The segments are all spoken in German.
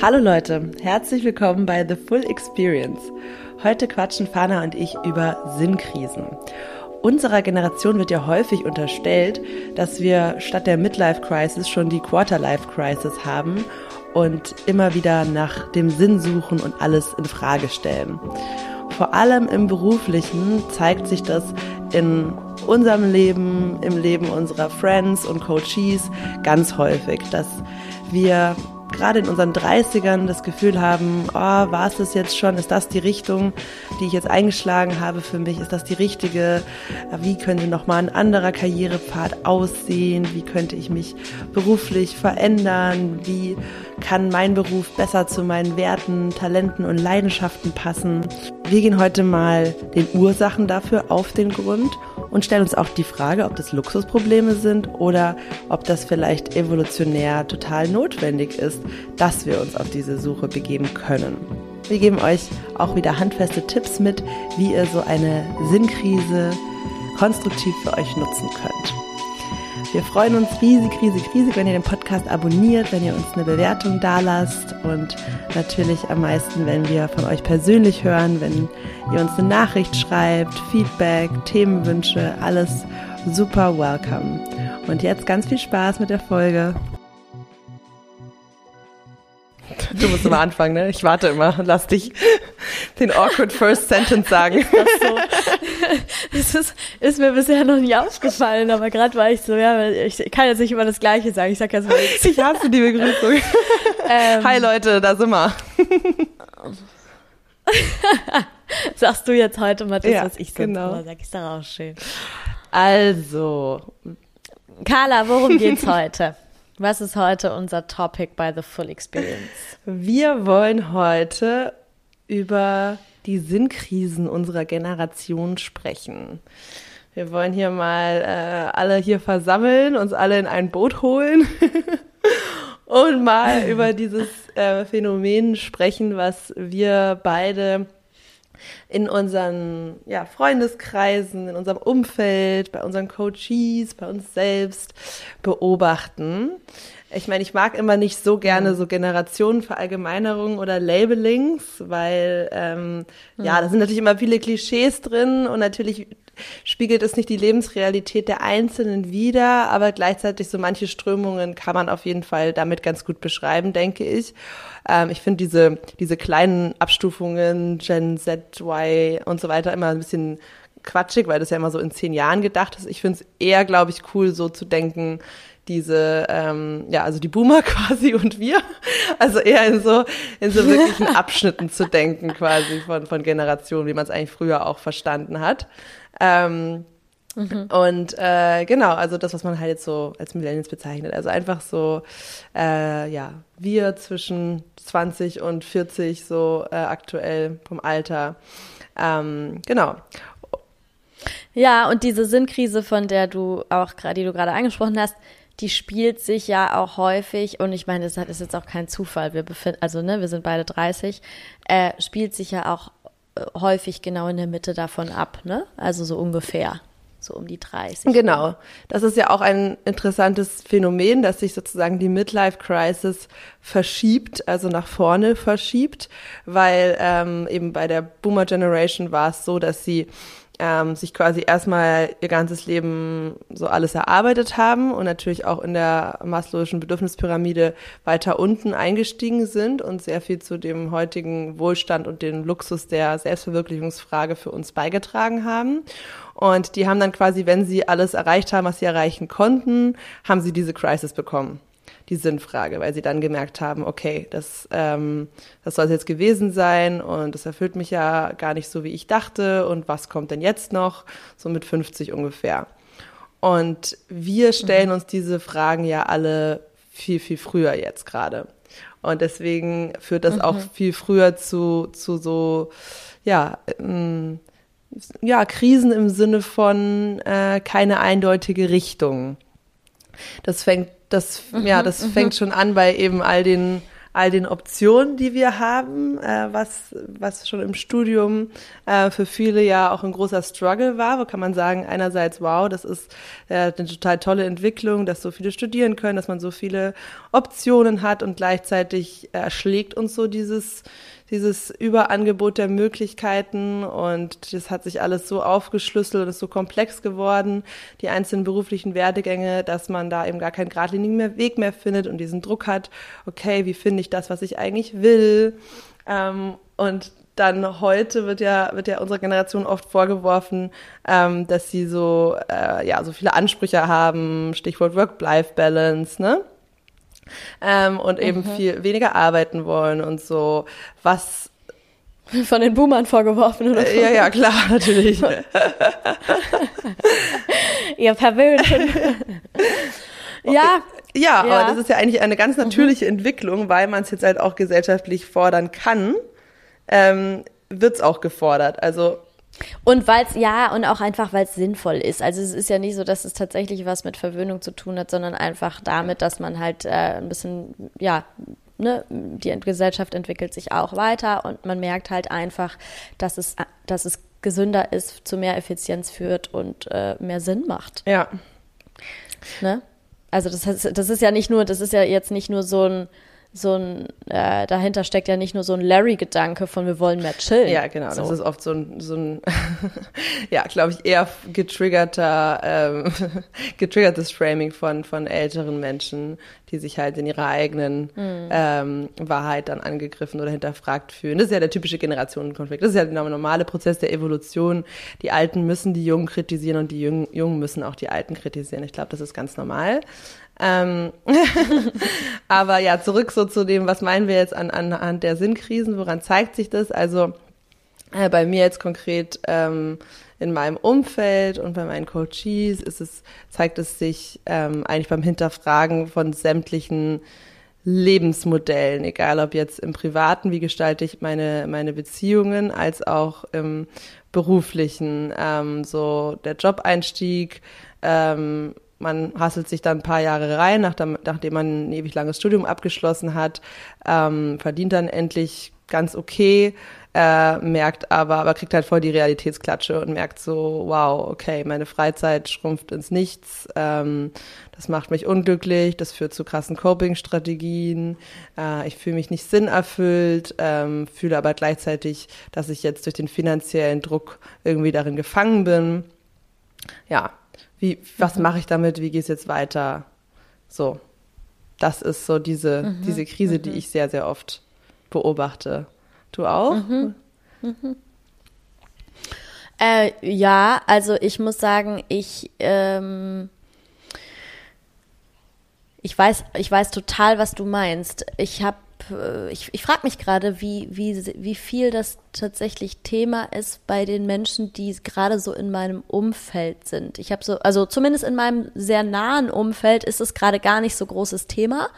Hallo Leute, herzlich willkommen bei The Full Experience. Heute quatschen Fana und ich über Sinnkrisen. Unserer Generation wird ja häufig unterstellt, dass wir statt der Midlife Crisis schon die Quarterlife Crisis haben und immer wieder nach dem Sinn suchen und alles in Frage stellen. Vor allem im beruflichen zeigt sich das in unserem Leben, im Leben unserer Friends und Coaches ganz häufig, dass wir gerade in unseren 30ern das Gefühl haben, oh, war es das jetzt schon? Ist das die Richtung, die ich jetzt eingeschlagen habe für mich? Ist das die richtige? Wie könnte nochmal ein anderer Karrierepfad aussehen? Wie könnte ich mich beruflich verändern? Wie kann mein Beruf besser zu meinen Werten, Talenten und Leidenschaften passen? Wir gehen heute mal den Ursachen dafür auf den Grund und stellen uns auch die Frage, ob das Luxusprobleme sind oder ob das vielleicht evolutionär total notwendig ist, dass wir uns auf diese Suche begeben können. Wir geben euch auch wieder handfeste Tipps mit, wie ihr so eine Sinnkrise konstruktiv für euch nutzen könnt. Wir freuen uns riesig, riesig, riesig, wenn ihr den Podcast abonniert, wenn ihr uns eine Bewertung dalasst und natürlich am meisten, wenn wir von euch persönlich hören, wenn ihr uns eine Nachricht schreibt, Feedback, Themenwünsche, alles super welcome. Und jetzt ganz viel Spaß mit der Folge. Du musst immer anfangen, ne? Ich warte immer. Lass dich den awkward first sentence sagen. So. Das ist, ist mir bisher noch nie aufgefallen, aber gerade war ich so, ja, ich kann jetzt nicht immer das Gleiche sagen. Ich sag jetzt mal nichts. Ich hasse die Begrüßung. Ähm, Hi Leute, da sind wir. Sagst du jetzt heute mal das, ja, was ich sonst genau. immer sag. Ist doch auch schön. Also. Carla, worum geht's heute? Was ist heute unser Topic bei The Full Experience? Wir wollen heute über die Sinnkrisen unserer Generation sprechen. Wir wollen hier mal äh, alle hier versammeln, uns alle in ein Boot holen und mal über dieses äh, Phänomen sprechen, was wir beide in unseren ja, Freundeskreisen, in unserem Umfeld, bei unseren Coaches, bei uns selbst beobachten. Ich meine, ich mag immer nicht so gerne so Generationenverallgemeinerungen oder Labelings, weil ähm, mhm. ja, da sind natürlich immer viele Klischees drin und natürlich spiegelt es nicht die Lebensrealität der Einzelnen wider, aber gleichzeitig so manche Strömungen kann man auf jeden Fall damit ganz gut beschreiben, denke ich. Ähm, ich finde diese, diese kleinen Abstufungen, Gen Z, Y und so weiter immer ein bisschen quatschig, weil das ja immer so in zehn Jahren gedacht ist. Ich finde es eher, glaube ich, cool, so zu denken, diese, ähm, ja, also die Boomer quasi und wir. Also eher in so, in so wirklichen Abschnitten zu denken quasi von, von Generationen, wie man es eigentlich früher auch verstanden hat. Ähm, mhm. Und äh, genau, also das, was man halt jetzt so als Millennials bezeichnet. Also einfach so, äh, ja, wir zwischen 20 und 40 so äh, aktuell vom Alter. Ähm, genau. Ja, und diese Sinnkrise, von der du auch gerade, die du gerade angesprochen hast, die spielt sich ja auch häufig, und ich meine, das ist jetzt auch kein Zufall, wir befinden, also ne, wir sind beide 30, äh, spielt sich ja auch äh, häufig genau in der Mitte davon ab, ne? Also so ungefähr so um die 30. Genau. Das ist ja auch ein interessantes Phänomen, dass sich sozusagen die Midlife Crisis verschiebt, also nach vorne verschiebt, weil ähm, eben bei der Boomer Generation war es so, dass sie ähm, sich quasi erstmal ihr ganzes Leben so alles erarbeitet haben und natürlich auch in der Maslow'schen Bedürfnispyramide weiter unten eingestiegen sind und sehr viel zu dem heutigen Wohlstand und dem Luxus der Selbstverwirklichungsfrage für uns beigetragen haben. Und die haben dann quasi, wenn sie alles erreicht haben, was sie erreichen konnten, haben sie diese Crisis bekommen die Sinnfrage, weil sie dann gemerkt haben, okay, das, ähm, das soll es jetzt gewesen sein und das erfüllt mich ja gar nicht so, wie ich dachte und was kommt denn jetzt noch? So mit 50 ungefähr. Und wir stellen mhm. uns diese Fragen ja alle viel, viel früher jetzt gerade. Und deswegen führt das mhm. auch viel früher zu, zu so, ja, ähm, ja, Krisen im Sinne von äh, keine eindeutige Richtung. Das fängt das, mhm, ja, das mhm. fängt schon an bei eben all den all den Optionen, die wir haben, äh, was, was schon im Studium äh, für viele ja auch ein großer Struggle war. Wo kann man sagen, einerseits, wow, das ist äh, eine total tolle Entwicklung, dass so viele studieren können, dass man so viele Optionen hat und gleichzeitig erschlägt uns so dieses dieses Überangebot der Möglichkeiten und das hat sich alles so aufgeschlüsselt und ist so komplex geworden, die einzelnen beruflichen Werdegänge, dass man da eben gar keinen geradlinigen Weg mehr findet und diesen Druck hat, okay, wie finde ich das, was ich eigentlich will? Ähm, und dann heute wird ja, wird ja unserer Generation oft vorgeworfen, ähm, dass sie so, äh, ja, so viele Ansprüche haben, Stichwort Work-Life-Balance, ne? Ähm, und eben mhm. viel weniger arbeiten wollen und so, was von den Boomern vorgeworfen oder? Äh, ja, ja, klar, natürlich. Ihr Verwöhnten. ja. Ja, ja, aber das ist ja eigentlich eine ganz natürliche mhm. Entwicklung, weil man es jetzt halt auch gesellschaftlich fordern kann, ähm, wird es auch gefordert. Also und weil es, ja, und auch einfach, weil es sinnvoll ist. Also es ist ja nicht so, dass es tatsächlich was mit Verwöhnung zu tun hat, sondern einfach damit, dass man halt äh, ein bisschen, ja, ne, die Gesellschaft entwickelt sich auch weiter und man merkt halt einfach, dass es, dass es gesünder ist, zu mehr Effizienz führt und äh, mehr Sinn macht. Ja. Ne? Also das, heißt, das ist ja nicht nur, das ist ja jetzt nicht nur so ein so ein, äh, dahinter steckt ja nicht nur so ein Larry-Gedanke von wir wollen mehr chillen. Ja, genau. So. Das ist oft so ein, so ein ja, glaube ich, eher getriggerter, ähm, getriggertes Framing von, von älteren Menschen, die sich halt in ihrer eigenen mhm. ähm, Wahrheit dann angegriffen oder hinterfragt fühlen. Das ist ja der typische Generationenkonflikt. Das ist ja der normale Prozess der Evolution. Die Alten müssen die Jungen kritisieren und die Jungen, Jungen müssen auch die Alten kritisieren. Ich glaube, das ist ganz normal. Ähm, aber ja, zurück so zu dem, was meinen wir jetzt an, anhand der Sinnkrisen, woran zeigt sich das? Also äh, bei mir jetzt konkret ähm, in meinem Umfeld und bei meinen Coaches ist es, zeigt es sich ähm, eigentlich beim Hinterfragen von sämtlichen Lebensmodellen, egal ob jetzt im Privaten, wie gestalte ich meine, meine Beziehungen, als auch im beruflichen, ähm, so der Jobeinstieg, ähm, man hasselt sich dann ein paar Jahre rein, nachdem, nachdem man ein ewig langes Studium abgeschlossen hat, ähm, verdient dann endlich ganz okay, äh, merkt aber, aber kriegt halt voll die Realitätsklatsche und merkt so, wow, okay, meine Freizeit schrumpft ins Nichts, ähm, das macht mich unglücklich, das führt zu krassen Coping-Strategien, äh, ich fühle mich nicht sinnerfüllt, ähm, fühle aber gleichzeitig, dass ich jetzt durch den finanziellen Druck irgendwie darin gefangen bin. Ja, wie, was mache ich damit, wie geht es jetzt weiter? So, das ist so diese, mhm. diese Krise, mhm. die ich sehr, sehr oft beobachte. Du auch? Mhm. Mhm. Äh, ja, also ich muss sagen, ich, ähm, ich weiß, ich weiß total, was du meinst. Ich habe ich, ich frage mich gerade, wie, wie, wie viel das tatsächlich Thema ist bei den Menschen, die gerade so in meinem Umfeld sind. Ich habe so, also zumindest in meinem sehr nahen Umfeld ist es gerade gar nicht so großes Thema.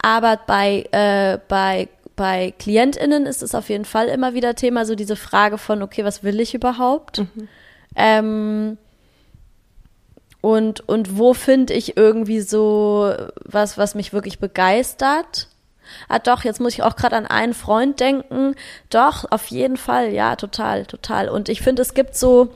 Aber bei, äh, bei bei KlientInnen ist es auf jeden Fall immer wieder Thema, so diese Frage von, okay, was will ich überhaupt? Mhm. Ähm, und, und wo finde ich irgendwie so was, was mich wirklich begeistert? Ah, doch, jetzt muss ich auch gerade an einen Freund denken. Doch, auf jeden Fall, ja, total, total. Und ich finde, es gibt so,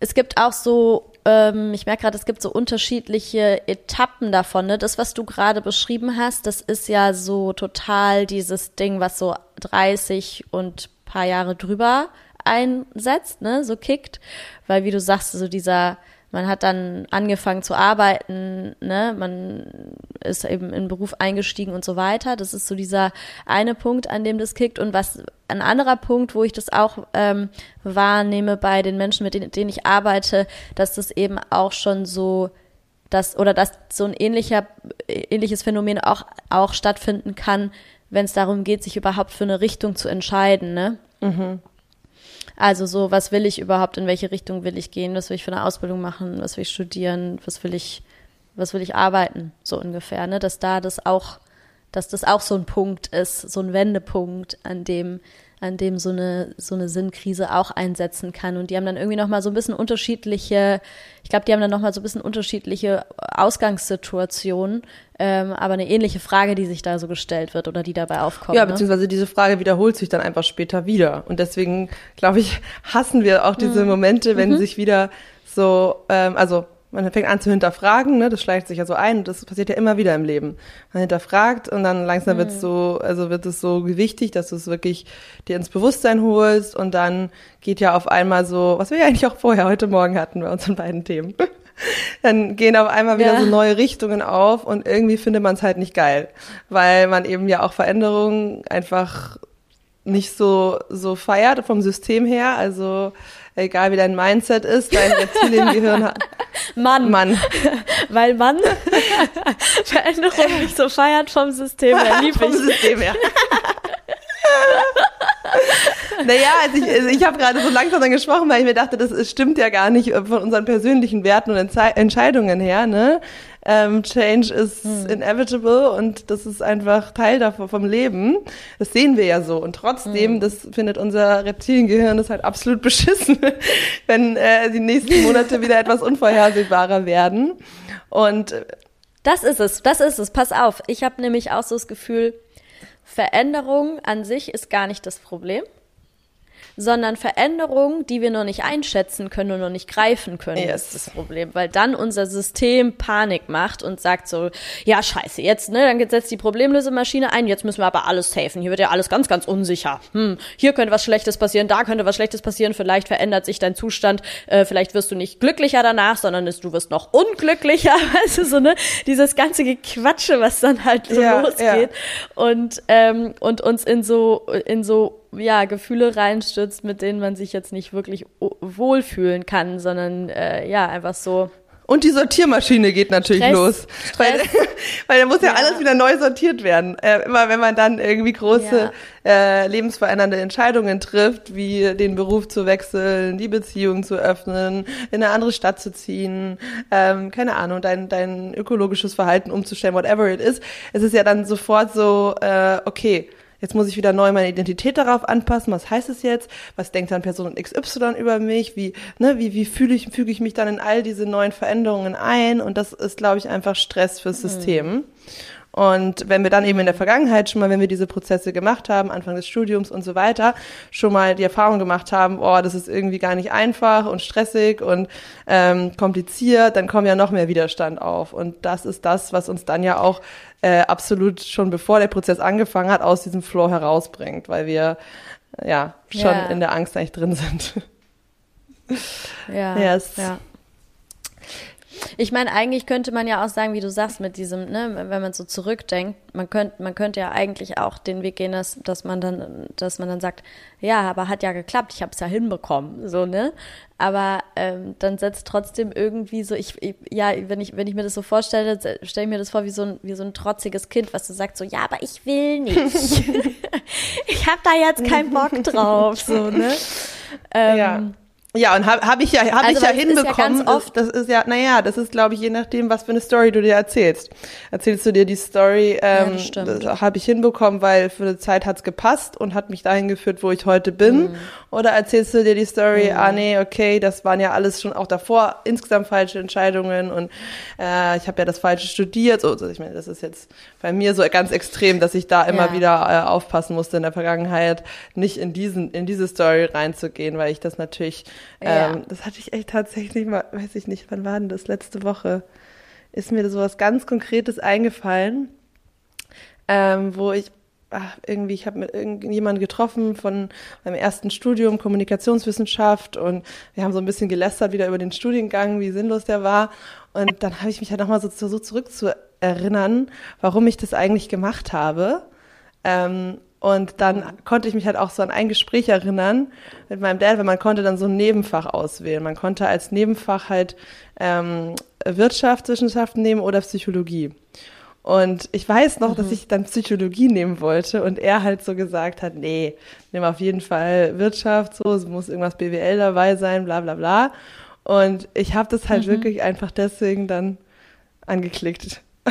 es gibt auch so, ähm, ich merke gerade, es gibt so unterschiedliche Etappen davon. Ne? Das, was du gerade beschrieben hast, das ist ja so total dieses Ding, was so 30 und paar Jahre drüber einsetzt, ne, so kickt. Weil, wie du sagst, so dieser man hat dann angefangen zu arbeiten, ne? man ist eben in Beruf eingestiegen und so weiter. Das ist so dieser eine Punkt, an dem das kickt. Und was ein anderer Punkt, wo ich das auch ähm, wahrnehme bei den Menschen, mit denen, denen ich arbeite, dass das eben auch schon so dass oder dass so ein ähnlicher ähnliches Phänomen auch auch stattfinden kann, wenn es darum geht, sich überhaupt für eine Richtung zu entscheiden, ne? Mhm. Also so, was will ich überhaupt, in welche Richtung will ich gehen, was will ich für eine Ausbildung machen, was will ich studieren, was will ich, was will ich arbeiten, so ungefähr, ne? Dass da das auch, dass das auch so ein Punkt ist, so ein Wendepunkt, an dem an dem so eine, so eine Sinnkrise auch einsetzen kann. Und die haben dann irgendwie nochmal so ein bisschen unterschiedliche, ich glaube, die haben dann nochmal so ein bisschen unterschiedliche Ausgangssituationen, ähm, aber eine ähnliche Frage, die sich da so gestellt wird oder die dabei aufkommt. Ja, ne? beziehungsweise diese Frage wiederholt sich dann einfach später wieder. Und deswegen, glaube ich, hassen wir auch diese mhm. Momente, wenn mhm. sich wieder so, ähm, also man fängt an zu hinterfragen, ne? das schleicht sich ja so ein, das passiert ja immer wieder im Leben. Man hinterfragt und dann langsam mhm. wird es so, also wird es so gewichtig, dass du es wirklich dir ins Bewusstsein holst und dann geht ja auf einmal so, was wir ja eigentlich auch vorher heute Morgen hatten bei unseren beiden Themen. dann gehen auf einmal wieder ja. so neue Richtungen auf und irgendwie findet man es halt nicht geil, weil man eben ja auch Veränderungen einfach nicht so so feiert vom System her, also egal wie dein Mindset ist, dein Reptiliengehirn hat. Mann. Mann. Weil Mann Veränderung nicht so feiert vom System her. Lieb vom System her. naja, also ich, also ich habe gerade so langsam dann gesprochen, weil ich mir dachte, das stimmt ja gar nicht von unseren persönlichen Werten und Entscheidungen her, ne? Ähm, Change is hm. inevitable und das ist einfach Teil davon vom Leben. Das sehen wir ja so. Und trotzdem, hm. das findet unser Reptiliengehirn das halt absolut beschissen, wenn äh, die nächsten Monate wieder etwas unvorhersehbarer werden. Und äh, das ist es, das ist es. Pass auf. Ich habe nämlich auch so das Gefühl, Veränderung an sich ist gar nicht das Problem sondern Veränderungen, die wir noch nicht einschätzen können und noch nicht greifen können, yes. ist das Problem, weil dann unser System Panik macht und sagt so, ja scheiße, jetzt, ne, dann setzt die Problemlösemaschine ein, jetzt müssen wir aber alles safen, hier wird ja alles ganz, ganz unsicher, hm, hier könnte was Schlechtes passieren, da könnte was Schlechtes passieren, vielleicht verändert sich dein Zustand, äh, vielleicht wirst du nicht glücklicher danach, sondern du wirst noch unglücklicher, weißt du, so, ne, dieses ganze Gequatsche, was dann halt so ja, losgeht. Ja. und, ähm, und uns in so, in so ja, Gefühle reinstürzt, mit denen man sich jetzt nicht wirklich wohlfühlen kann, sondern äh, ja, einfach so. Und die Sortiermaschine geht natürlich Stress, los. Stress. Weil, weil da muss ja, ja, alles wieder neu sortiert werden. Äh, immer wenn man dann irgendwie große ja. äh, lebensverändernde Entscheidungen trifft, wie den Beruf zu wechseln, die Beziehung zu öffnen, in eine andere Stadt zu ziehen, ähm, keine Ahnung, dein, dein ökologisches Verhalten umzustellen, whatever it is. Es ist ja dann sofort so, äh, okay, Jetzt muss ich wieder neu meine Identität darauf anpassen. Was heißt es jetzt? Was denkt dann Person XY über mich? Wie, ne, wie, wie fühle ich, füge ich mich dann in all diese neuen Veränderungen ein? Und das ist, glaube ich, einfach Stress fürs mhm. System. Mhm. Und wenn wir dann eben in der Vergangenheit schon mal, wenn wir diese Prozesse gemacht haben, Anfang des Studiums und so weiter, schon mal die Erfahrung gemacht haben, oh, das ist irgendwie gar nicht einfach und stressig und ähm, kompliziert, dann kommt ja noch mehr Widerstand auf. Und das ist das, was uns dann ja auch äh, absolut schon bevor der Prozess angefangen hat, aus diesem Flow herausbringt, weil wir ja schon ja. in der Angst eigentlich drin sind. Ja. Yes. ja. Ich meine, eigentlich könnte man ja auch sagen, wie du sagst, mit diesem, ne, wenn man so zurückdenkt, man könnte, man könnte ja eigentlich auch den Weg gehen, dass, dass man dann, dass man dann sagt, ja, aber hat ja geklappt, ich habe es ja hinbekommen, so ne. Aber ähm, dann setzt trotzdem irgendwie so, ich, ich, ja, wenn ich, wenn ich mir das so vorstelle, stelle ich mir das vor wie so ein, wie so ein trotziges Kind, was du sagst so, ja, aber ich will nicht, ich habe da jetzt keinen Bock drauf, so ne. Ähm, ja. Ja, und habe hab ich ja, hab also, ich ja hinbekommen. Ist ja oft das, ist ja, naja, das ist, glaube ich, je nachdem, was für eine Story du dir erzählst. Erzählst du dir die Story, ähm, ja, das habe ich hinbekommen, weil für eine Zeit hat's gepasst und hat mich dahin geführt, wo ich heute bin. Mhm. Oder erzählst du dir die Story, mhm. ah nee, okay, das waren ja alles schon auch davor insgesamt falsche Entscheidungen und äh, ich habe ja das Falsche studiert. So, also ich meine, das ist jetzt bei mir so ganz extrem, dass ich da immer ja. wieder äh, aufpassen musste in der Vergangenheit, nicht in diesen, in diese Story reinzugehen, weil ich das natürlich ja. Ähm, das hatte ich echt tatsächlich mal, weiß ich nicht, wann war denn das? Letzte Woche ist mir so was ganz Konkretes eingefallen, ähm, wo ich ach, irgendwie, ich habe mit irgendjemandem getroffen von meinem ersten Studium Kommunikationswissenschaft und wir haben so ein bisschen gelästert wieder über den Studiengang, wie sinnlos der war. Und dann habe ich mich halt nochmal so, so zurückzuerinnern, warum ich das eigentlich gemacht habe. Ähm, und dann konnte ich mich halt auch so an ein Gespräch erinnern mit meinem Dad, weil man konnte dann so ein Nebenfach auswählen. Man konnte als Nebenfach halt ähm, Wirtschaftswissenschaften nehmen oder Psychologie. Und ich weiß noch, mhm. dass ich dann Psychologie nehmen wollte und er halt so gesagt hat, nee, nimm auf jeden Fall Wirtschaft, so, es muss irgendwas BWL dabei sein, bla bla bla. Und ich habe das halt mhm. wirklich einfach deswegen dann angeklickt.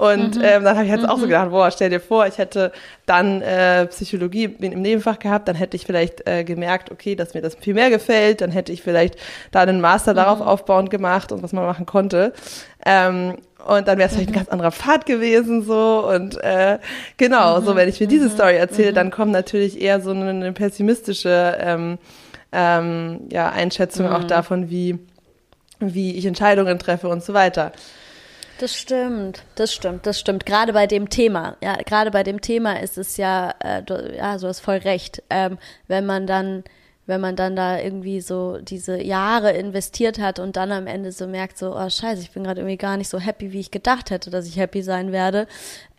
Und mhm. ähm, dann habe ich jetzt mhm. auch so mhm. gedacht, boah, stell dir vor, ich hätte dann äh, Psychologie im Nebenfach gehabt, dann hätte ich vielleicht äh, gemerkt, okay, dass mir das viel mehr gefällt, dann hätte ich vielleicht da einen Master darauf mhm. aufbauend gemacht und was man machen konnte. Ähm, und dann wäre es vielleicht ein mhm. ganz anderer Pfad gewesen so und äh, genau, so wenn ich mir diese Story erzähle, dann kommt natürlich eher so eine, eine pessimistische ähm, ähm, ja, Einschätzung auch davon, wie wie ich Entscheidungen treffe und so weiter. Das stimmt, das stimmt, das stimmt. Gerade bei dem Thema, ja, gerade bei dem Thema ist es ja, äh, du, ja, du hast voll recht. Ähm, wenn man dann, wenn man dann da irgendwie so diese Jahre investiert hat und dann am Ende so merkt, so, oh Scheiße, ich bin gerade irgendwie gar nicht so happy, wie ich gedacht hätte, dass ich happy sein werde,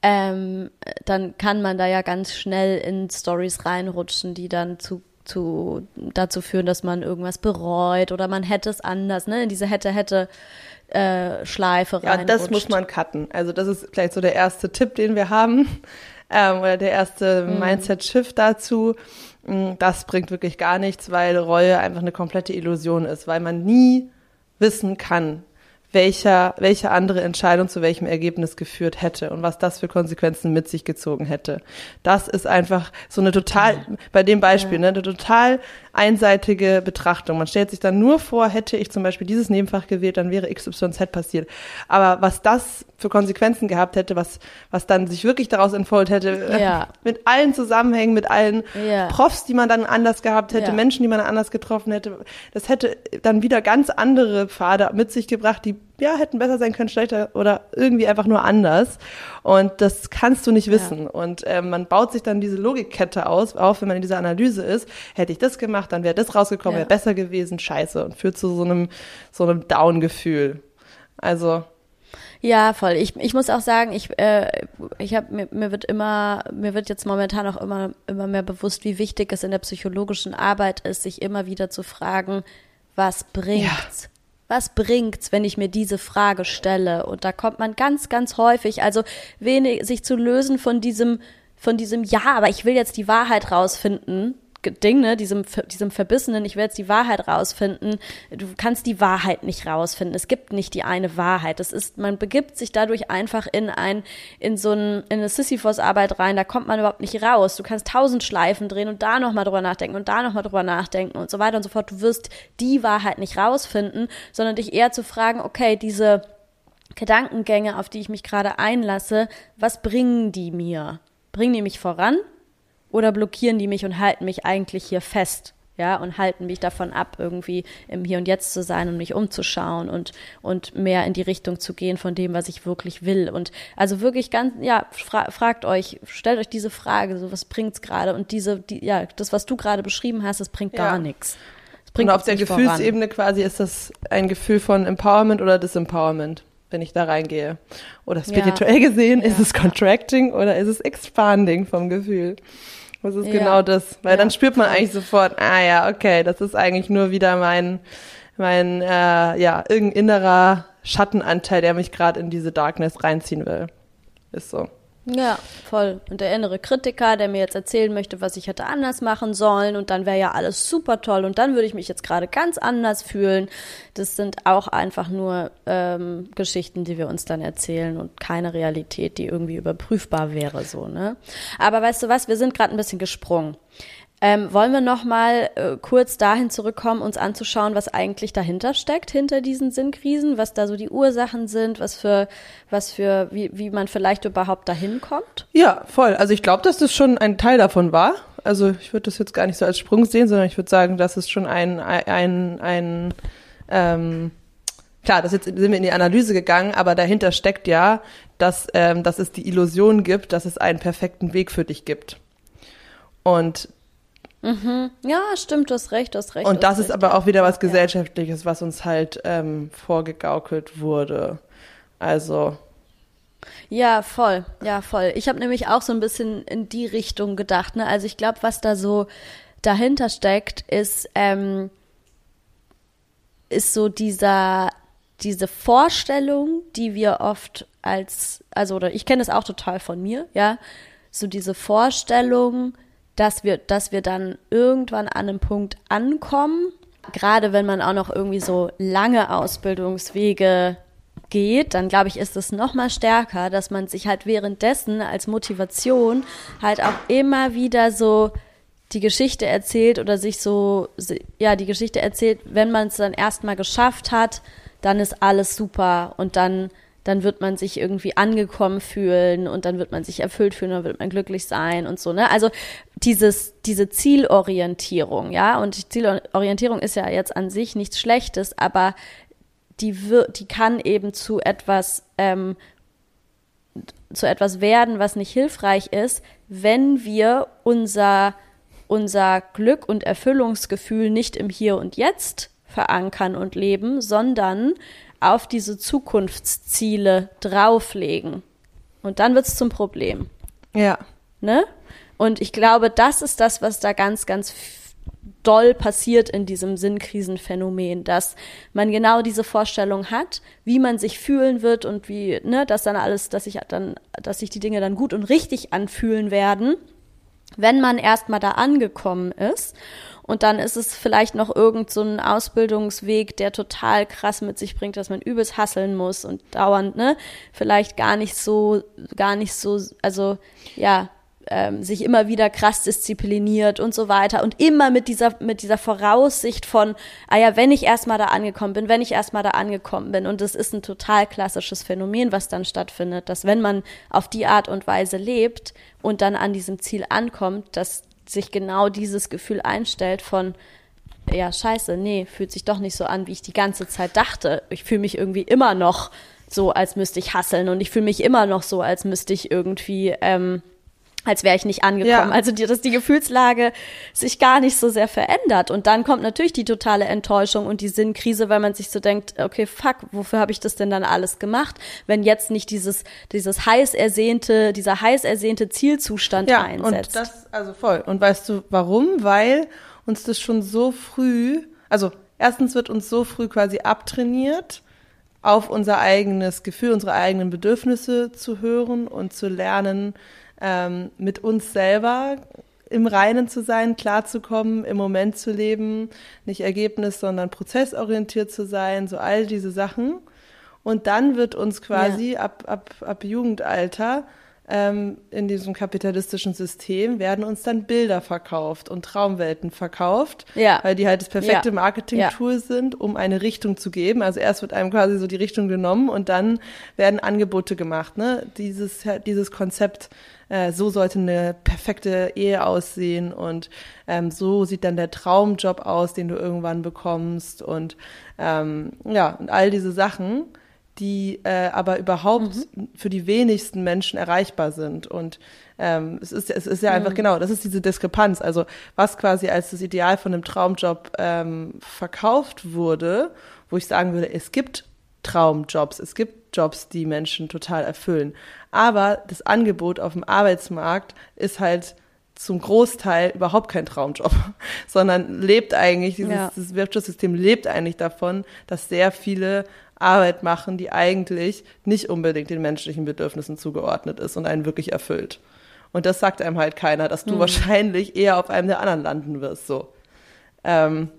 ähm, dann kann man da ja ganz schnell in Stories reinrutschen, die dann zu zu, dazu führen, dass man irgendwas bereut oder man hätte es anders, ne? In diese hätte, hätte äh, Schleife rein. Ja, das muss man cutten. Also das ist vielleicht so der erste Tipp, den wir haben. Ähm, oder der erste mhm. Mindset-Shift dazu. Mm, das bringt wirklich gar nichts, weil Reue einfach eine komplette Illusion ist, weil man nie wissen kann, welcher, welche andere Entscheidung zu welchem Ergebnis geführt hätte und was das für Konsequenzen mit sich gezogen hätte. Das ist einfach so eine total, bei dem Beispiel, ne, eine total einseitige Betrachtung. Man stellt sich dann nur vor, hätte ich zum Beispiel dieses Nebenfach gewählt, dann wäre XYZ passiert. Aber was das für Konsequenzen gehabt hätte, was, was dann sich wirklich daraus entfolgt hätte, ja. mit allen Zusammenhängen, mit allen ja. Profs, die man dann anders gehabt hätte. Menschen, die man anders getroffen hätte, das hätte dann wieder ganz andere Pfade mit sich gebracht, die ja, hätten besser sein können, schlechter oder irgendwie einfach nur anders. Und das kannst du nicht wissen. Ja. Und ähm, man baut sich dann diese Logikkette aus, auf, wenn man in dieser Analyse ist. Hätte ich das gemacht, dann wäre das rausgekommen, ja. wäre besser gewesen, scheiße. Und führt zu so einem, so einem Down-Gefühl. Also. Ja, voll. Ich, ich muss auch sagen, ich, äh, ich habe mir, mir wird immer, mir wird jetzt momentan auch immer, immer mehr bewusst, wie wichtig es in der psychologischen Arbeit ist, sich immer wieder zu fragen, was bringt's? Ja was bringt's, wenn ich mir diese Frage stelle? Und da kommt man ganz, ganz häufig, also wenig, sich zu lösen von diesem, von diesem, ja, aber ich will jetzt die Wahrheit rausfinden, Ding, ne, diesem, diesem verbissenen, ich will jetzt die Wahrheit rausfinden. Du kannst die Wahrheit nicht rausfinden. Es gibt nicht die eine Wahrheit. Es ist, man begibt sich dadurch einfach in ein, in so ein, in eine Sisyphos-Arbeit rein. Da kommt man überhaupt nicht raus. Du kannst tausend Schleifen drehen und da nochmal drüber nachdenken und da nochmal drüber nachdenken und so weiter und so fort. Du wirst die Wahrheit nicht rausfinden, sondern dich eher zu fragen, okay, diese Gedankengänge, auf die ich mich gerade einlasse, was bringen die mir? Bringen die mich voran oder blockieren die mich und halten mich eigentlich hier fest? Ja, und halten mich davon ab, irgendwie im Hier und Jetzt zu sein und mich umzuschauen und, und mehr in die Richtung zu gehen von dem, was ich wirklich will. Und also wirklich ganz, ja, fra fragt euch, stellt euch diese Frage, so was bringt's gerade? Und diese, die, ja, das, was du gerade beschrieben hast, das bringt ja. gar nichts. Und auf der Gefühlsebene voran. quasi ist das ein Gefühl von Empowerment oder Disempowerment, wenn ich da reingehe. Oder spirituell ja. gesehen, ja. ist es Contracting oder ist es Expanding vom Gefühl? Das ist ja. genau das. Weil ja. dann spürt man eigentlich sofort, ah ja, okay, das ist eigentlich nur wieder mein, mein, äh, ja, irgendein innerer Schattenanteil, der mich gerade in diese Darkness reinziehen will. Ist so. Ja, voll. Und der innere Kritiker, der mir jetzt erzählen möchte, was ich hätte anders machen sollen und dann wäre ja alles super toll und dann würde ich mich jetzt gerade ganz anders fühlen. Das sind auch einfach nur ähm, Geschichten, die wir uns dann erzählen und keine Realität, die irgendwie überprüfbar wäre, so, ne? Aber weißt du was, wir sind gerade ein bisschen gesprungen. Ähm, wollen wir noch mal äh, kurz dahin zurückkommen, uns anzuschauen, was eigentlich dahinter steckt, hinter diesen Sinnkrisen, was da so die Ursachen sind, was für, was für, wie, wie man vielleicht überhaupt dahin kommt? Ja, voll. Also ich glaube, dass das schon ein Teil davon war. Also ich würde das jetzt gar nicht so als Sprung sehen, sondern ich würde sagen, dass es schon ein, ein, ein, ähm, klar, das jetzt sind wir in die Analyse gegangen, aber dahinter steckt ja, dass, ähm, dass es die Illusion gibt, dass es einen perfekten Weg für dich gibt. Und Mhm. Ja, stimmt, du hast recht, du hast recht. Und das ist recht, aber auch wieder was Gesellschaftliches, was uns halt ähm, vorgegaukelt wurde. Also. Ja, voll, ja, voll. Ich habe nämlich auch so ein bisschen in die Richtung gedacht. Ne? Also ich glaube, was da so dahinter steckt, ist, ähm, ist so dieser, diese Vorstellung, die wir oft als, also, oder ich kenne das auch total von mir, ja, so diese Vorstellung, dass wir, dass wir dann irgendwann an einem Punkt ankommen, gerade wenn man auch noch irgendwie so lange Ausbildungswege geht, dann glaube ich, ist es noch mal stärker, dass man sich halt währenddessen als Motivation halt auch immer wieder so die Geschichte erzählt oder sich so, ja, die Geschichte erzählt, wenn man es dann erstmal geschafft hat, dann ist alles super und dann, dann wird man sich irgendwie angekommen fühlen und dann wird man sich erfüllt fühlen, dann wird man glücklich sein und so, ne? Also dieses, diese Zielorientierung, ja, und Zielorientierung ist ja jetzt an sich nichts Schlechtes, aber die, wird, die kann eben zu etwas, ähm, zu etwas werden, was nicht hilfreich ist, wenn wir unser unser Glück und Erfüllungsgefühl nicht im Hier und Jetzt verankern und leben, sondern auf diese Zukunftsziele drauflegen. Und dann wird es zum Problem. Ja. Ne? Und ich glaube, das ist das, was da ganz, ganz doll passiert in diesem Sinnkrisenphänomen, dass man genau diese Vorstellung hat, wie man sich fühlen wird und wie, ne, dass dann alles, dass sich dann, dass sich die Dinge dann gut und richtig anfühlen werden wenn man erstmal da angekommen ist und dann ist es vielleicht noch irgend so ein Ausbildungsweg, der total krass mit sich bringt, dass man übelst hasseln muss und dauernd, ne, vielleicht gar nicht so, gar nicht so, also ja, ähm, sich immer wieder krass diszipliniert und so weiter und immer mit dieser mit dieser Voraussicht von ah ja wenn ich erstmal da angekommen bin wenn ich erstmal da angekommen bin. Und das ist ein total klassisches Phänomen was dann stattfindet dass wenn man auf die Art und Weise lebt und dann an diesem Ziel ankommt dass sich genau dieses Gefühl einstellt von ja scheiße nee fühlt sich doch nicht so an wie ich die ganze Zeit dachte. Ich fühle mich irgendwie immer noch so als müsste ich hasseln und ich fühle mich immer noch so als müsste ich irgendwie ähm, als wäre ich nicht angekommen. Ja. Also, die, dass die Gefühlslage sich gar nicht so sehr verändert. Und dann kommt natürlich die totale Enttäuschung und die Sinnkrise, weil man sich so denkt, okay, fuck, wofür habe ich das denn dann alles gemacht, wenn jetzt nicht dieses, dieses heiß ersehnte, dieser heiß ersehnte Zielzustand ja, einsetzt. Und das, also voll. Und weißt du warum? Weil uns das schon so früh, also erstens wird uns so früh quasi abtrainiert, auf unser eigenes Gefühl, unsere eigenen Bedürfnisse zu hören und zu lernen, ähm, mit uns selber im Reinen zu sein, klarzukommen, im Moment zu leben, nicht Ergebnis, sondern prozessorientiert zu sein, so all diese Sachen. Und dann wird uns quasi ja. ab, ab, ab Jugendalter ähm, in diesem kapitalistischen System werden uns dann Bilder verkauft und Traumwelten verkauft, ja. weil die halt das perfekte ja. Marketing-Tool sind, um eine Richtung zu geben. Also erst wird einem quasi so die Richtung genommen und dann werden Angebote gemacht. Ne? Dieses, dieses Konzept, äh, so sollte eine perfekte Ehe aussehen und ähm, so sieht dann der Traumjob aus, den du irgendwann bekommst und ähm, ja, und all diese Sachen die äh, aber überhaupt mhm. für die wenigsten Menschen erreichbar sind. Und ähm, es ist, es ist ja einfach mhm. genau, das ist diese Diskrepanz. Also was quasi als das Ideal von einem Traumjob ähm, verkauft wurde, wo ich sagen würde, es gibt Traumjobs, es gibt Jobs, die Menschen total erfüllen. Aber das Angebot auf dem Arbeitsmarkt ist halt zum Großteil überhaupt kein Traumjob, sondern lebt eigentlich, dieses ja. das Wirtschaftssystem lebt eigentlich davon, dass sehr viele Arbeit machen, die eigentlich nicht unbedingt den menschlichen Bedürfnissen zugeordnet ist und einen wirklich erfüllt. Und das sagt einem halt keiner, dass du mhm. wahrscheinlich eher auf einem der anderen landen wirst, so. Ähm,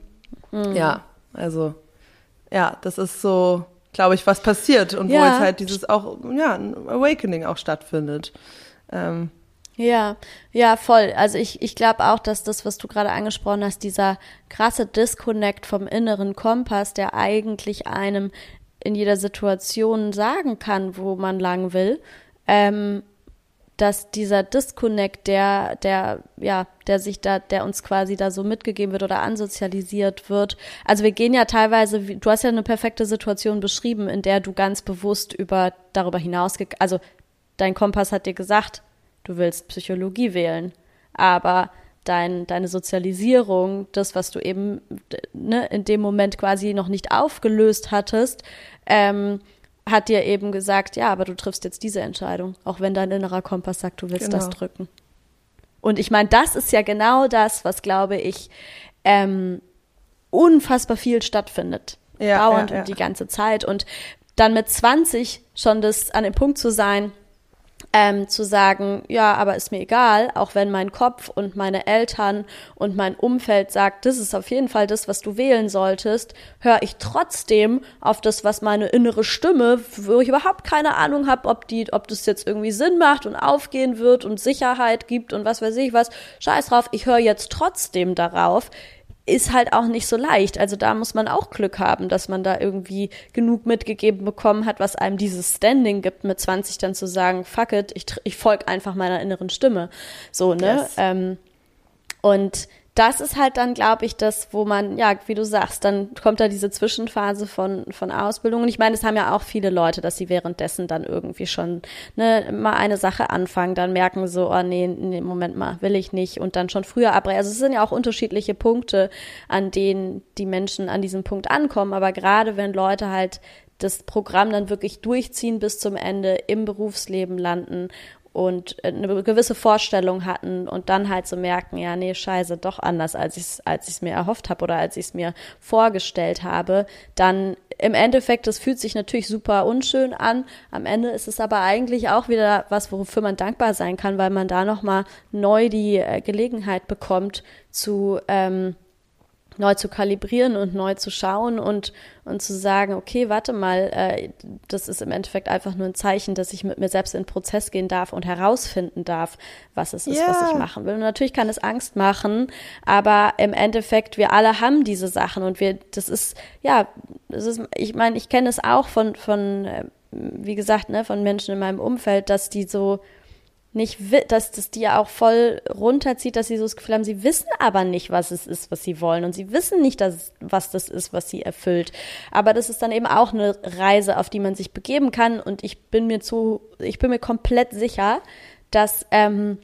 mhm. Ja, also, ja, das ist so, glaube ich, was passiert und ja. wo jetzt halt dieses auch, ja, ein Awakening auch stattfindet. Ähm, ja, ja, voll. Also ich, ich glaube auch, dass das, was du gerade angesprochen hast, dieser krasse Disconnect vom inneren Kompass, der eigentlich einem in jeder Situation sagen kann, wo man lang will, ähm, dass dieser Disconnect, der, der, ja, der sich da, der uns quasi da so mitgegeben wird oder ansozialisiert wird. Also wir gehen ja teilweise, du hast ja eine perfekte Situation beschrieben, in der du ganz bewusst über, darüber hinaus, also dein Kompass hat dir gesagt, du willst Psychologie wählen. Aber dein, deine Sozialisierung, das, was du eben ne, in dem Moment quasi noch nicht aufgelöst hattest, ähm, hat dir eben gesagt, ja, aber du triffst jetzt diese Entscheidung, auch wenn dein innerer Kompass sagt, du willst genau. das drücken. Und ich meine, das ist ja genau das, was, glaube ich, ähm, unfassbar viel stattfindet. Ja, dauernd ja, ja. und die ganze Zeit. Und dann mit 20 schon das an dem Punkt zu sein, ähm, zu sagen, ja, aber ist mir egal, auch wenn mein Kopf und meine Eltern und mein Umfeld sagt, das ist auf jeden Fall das, was du wählen solltest, höre ich trotzdem auf das, was meine innere Stimme, wo ich überhaupt keine Ahnung habe, ob die, ob das jetzt irgendwie Sinn macht und aufgehen wird und Sicherheit gibt und was weiß ich was. Scheiß drauf, ich höre jetzt trotzdem darauf ist halt auch nicht so leicht. Also da muss man auch Glück haben, dass man da irgendwie genug mitgegeben bekommen hat, was einem dieses Standing gibt, mit 20 dann zu sagen, fuck it, ich, ich folge einfach meiner inneren Stimme. So, ne? Yes. Ähm, und das ist halt dann, glaube ich, das, wo man, ja, wie du sagst, dann kommt da diese Zwischenphase von, von Ausbildung. Und ich meine, es haben ja auch viele Leute, dass sie währenddessen dann irgendwie schon ne, mal eine Sache anfangen, dann merken so, oh nee, nee, Moment mal, will ich nicht und dann schon früher abbrechen. Also es sind ja auch unterschiedliche Punkte, an denen die Menschen an diesem Punkt ankommen. Aber gerade wenn Leute halt das Programm dann wirklich durchziehen bis zum Ende, im Berufsleben landen und eine gewisse Vorstellung hatten und dann halt so merken, ja, nee, scheiße, doch anders, als ich es als ich's mir erhofft habe oder als ich es mir vorgestellt habe, dann im Endeffekt, das fühlt sich natürlich super unschön an. Am Ende ist es aber eigentlich auch wieder was, wofür man dankbar sein kann, weil man da nochmal neu die äh, Gelegenheit bekommt zu ähm, neu zu kalibrieren und neu zu schauen und, und zu sagen, okay, warte mal, äh, das ist im Endeffekt einfach nur ein Zeichen, dass ich mit mir selbst in den Prozess gehen darf und herausfinden darf, was es ist, yeah. was ich machen will. Und natürlich kann es Angst machen, aber im Endeffekt, wir alle haben diese Sachen und wir, das ist, ja, das ist, ich meine, ich kenne es auch von, von, äh, wie gesagt, ne, von Menschen in meinem Umfeld, dass die so, nicht, dass das die auch voll runterzieht, dass sie so das Gefühl haben, sie wissen aber nicht, was es ist, was sie wollen und sie wissen nicht, dass, was das ist, was sie erfüllt. Aber das ist dann eben auch eine Reise, auf die man sich begeben kann und ich bin mir zu, ich bin mir komplett sicher, dass ähm,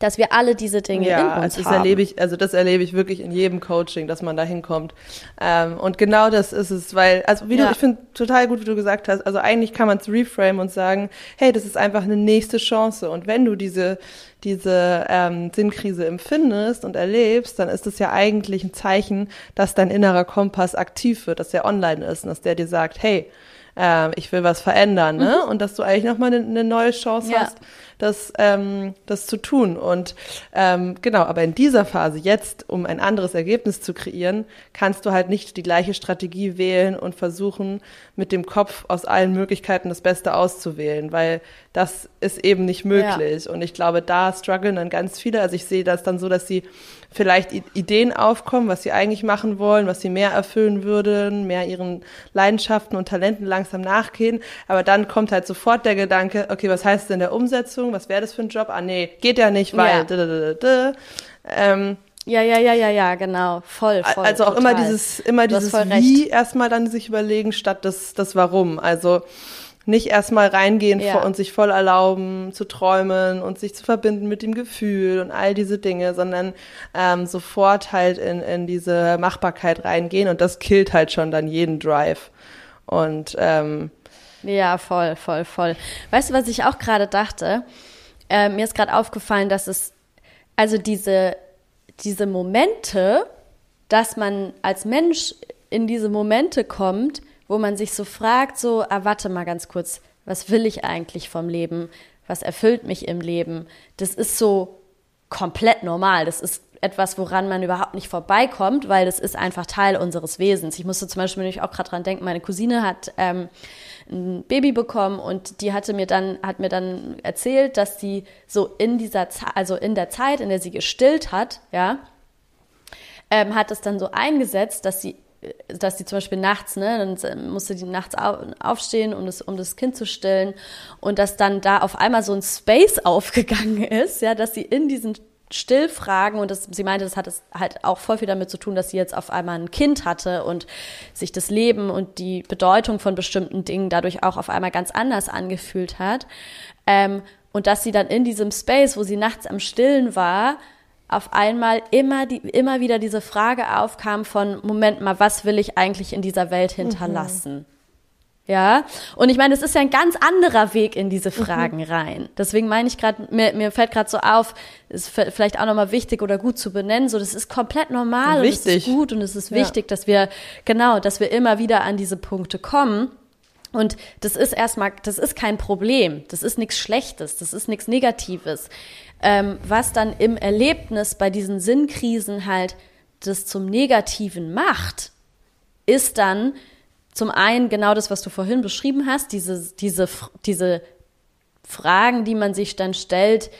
dass wir alle diese Dinge ja, in uns also das haben. erlebe ich, also das erlebe ich wirklich in jedem Coaching, dass man da hinkommt. Ähm, und genau das ist es, weil, also wie ja. du, ich finde total gut, wie du gesagt hast, also eigentlich kann man es reframe und sagen, hey, das ist einfach eine nächste Chance. Und wenn du diese, diese ähm, Sinnkrise empfindest und erlebst, dann ist es ja eigentlich ein Zeichen, dass dein innerer Kompass aktiv wird, dass er online ist und dass der dir sagt, hey, äh, ich will was verändern, ne? Mhm. Und dass du eigentlich nochmal eine, eine neue Chance ja. hast, das, ähm, das zu tun. Und ähm, genau, aber in dieser Phase jetzt, um ein anderes Ergebnis zu kreieren, kannst du halt nicht die gleiche Strategie wählen und versuchen, mit dem Kopf aus allen Möglichkeiten das Beste auszuwählen, weil das ist eben nicht möglich. Ja. Und ich glaube, da strugglen dann ganz viele. Also ich sehe das dann so, dass sie vielleicht Ideen aufkommen, was sie eigentlich machen wollen, was sie mehr erfüllen würden, mehr ihren Leidenschaften und Talenten langsam nachgehen. Aber dann kommt halt sofort der Gedanke, okay, was heißt denn der Umsetzung? Was wäre das für ein Job? Ah, nee, geht ja nicht, weil. Ja. Ähm, ja, ja, ja, ja, ja, genau. Voll, voll. Also auch total. immer dieses, immer dieses Wie erstmal dann sich überlegen, statt das, das Warum. Also nicht erstmal reingehen ja. und sich voll erlauben zu träumen und sich zu verbinden mit dem Gefühl und all diese Dinge, sondern ähm, sofort halt in, in diese Machbarkeit reingehen und das killt halt schon dann jeden Drive. Und ähm, ja, voll, voll, voll. Weißt du, was ich auch gerade dachte? Äh, mir ist gerade aufgefallen, dass es also diese diese Momente, dass man als Mensch in diese Momente kommt, wo man sich so fragt, so, ah, warte mal ganz kurz, was will ich eigentlich vom Leben? Was erfüllt mich im Leben? Das ist so komplett normal. Das ist etwas, woran man überhaupt nicht vorbeikommt, weil das ist einfach Teil unseres Wesens. Ich musste zum Beispiel nämlich auch gerade dran denken, meine Cousine hat ähm, ein Baby bekommen und die hatte mir dann, hat mir dann erzählt, dass die so in dieser Zeit, also in der Zeit, in der sie gestillt hat, ja, ähm, hat es dann so eingesetzt, dass sie dass sie zum Beispiel nachts, ne, dann musste die nachts aufstehen, um das, um das Kind zu stillen und dass dann da auf einmal so ein Space aufgegangen ist, ja, dass sie in diesen Stillfragen und das, sie meinte, das hat es halt auch voll viel damit zu tun, dass sie jetzt auf einmal ein Kind hatte und sich das Leben und die Bedeutung von bestimmten Dingen dadurch auch auf einmal ganz anders angefühlt hat. Ähm, und dass sie dann in diesem Space, wo sie nachts am Stillen war, auf einmal immer, die, immer wieder diese Frage aufkam von, Moment mal, was will ich eigentlich in dieser Welt hinterlassen? Mhm. Ja, und ich meine, es ist ja ein ganz anderer Weg in diese mhm. Fragen mhm. rein. Deswegen meine ich gerade, mir, mir fällt gerade so auf, ist vielleicht auch nochmal wichtig oder gut zu benennen, so das ist komplett normal wichtig. und es ist gut und es ist wichtig, ja. dass wir, genau, dass wir immer wieder an diese Punkte kommen. Und das ist erstmal, das ist kein Problem, das ist nichts Schlechtes, das ist nichts Negatives. Ähm, was dann im Erlebnis bei diesen Sinnkrisen halt das zum Negativen macht, ist dann zum einen genau das, was du vorhin beschrieben hast, diese, diese, diese Fragen, die man sich dann stellt,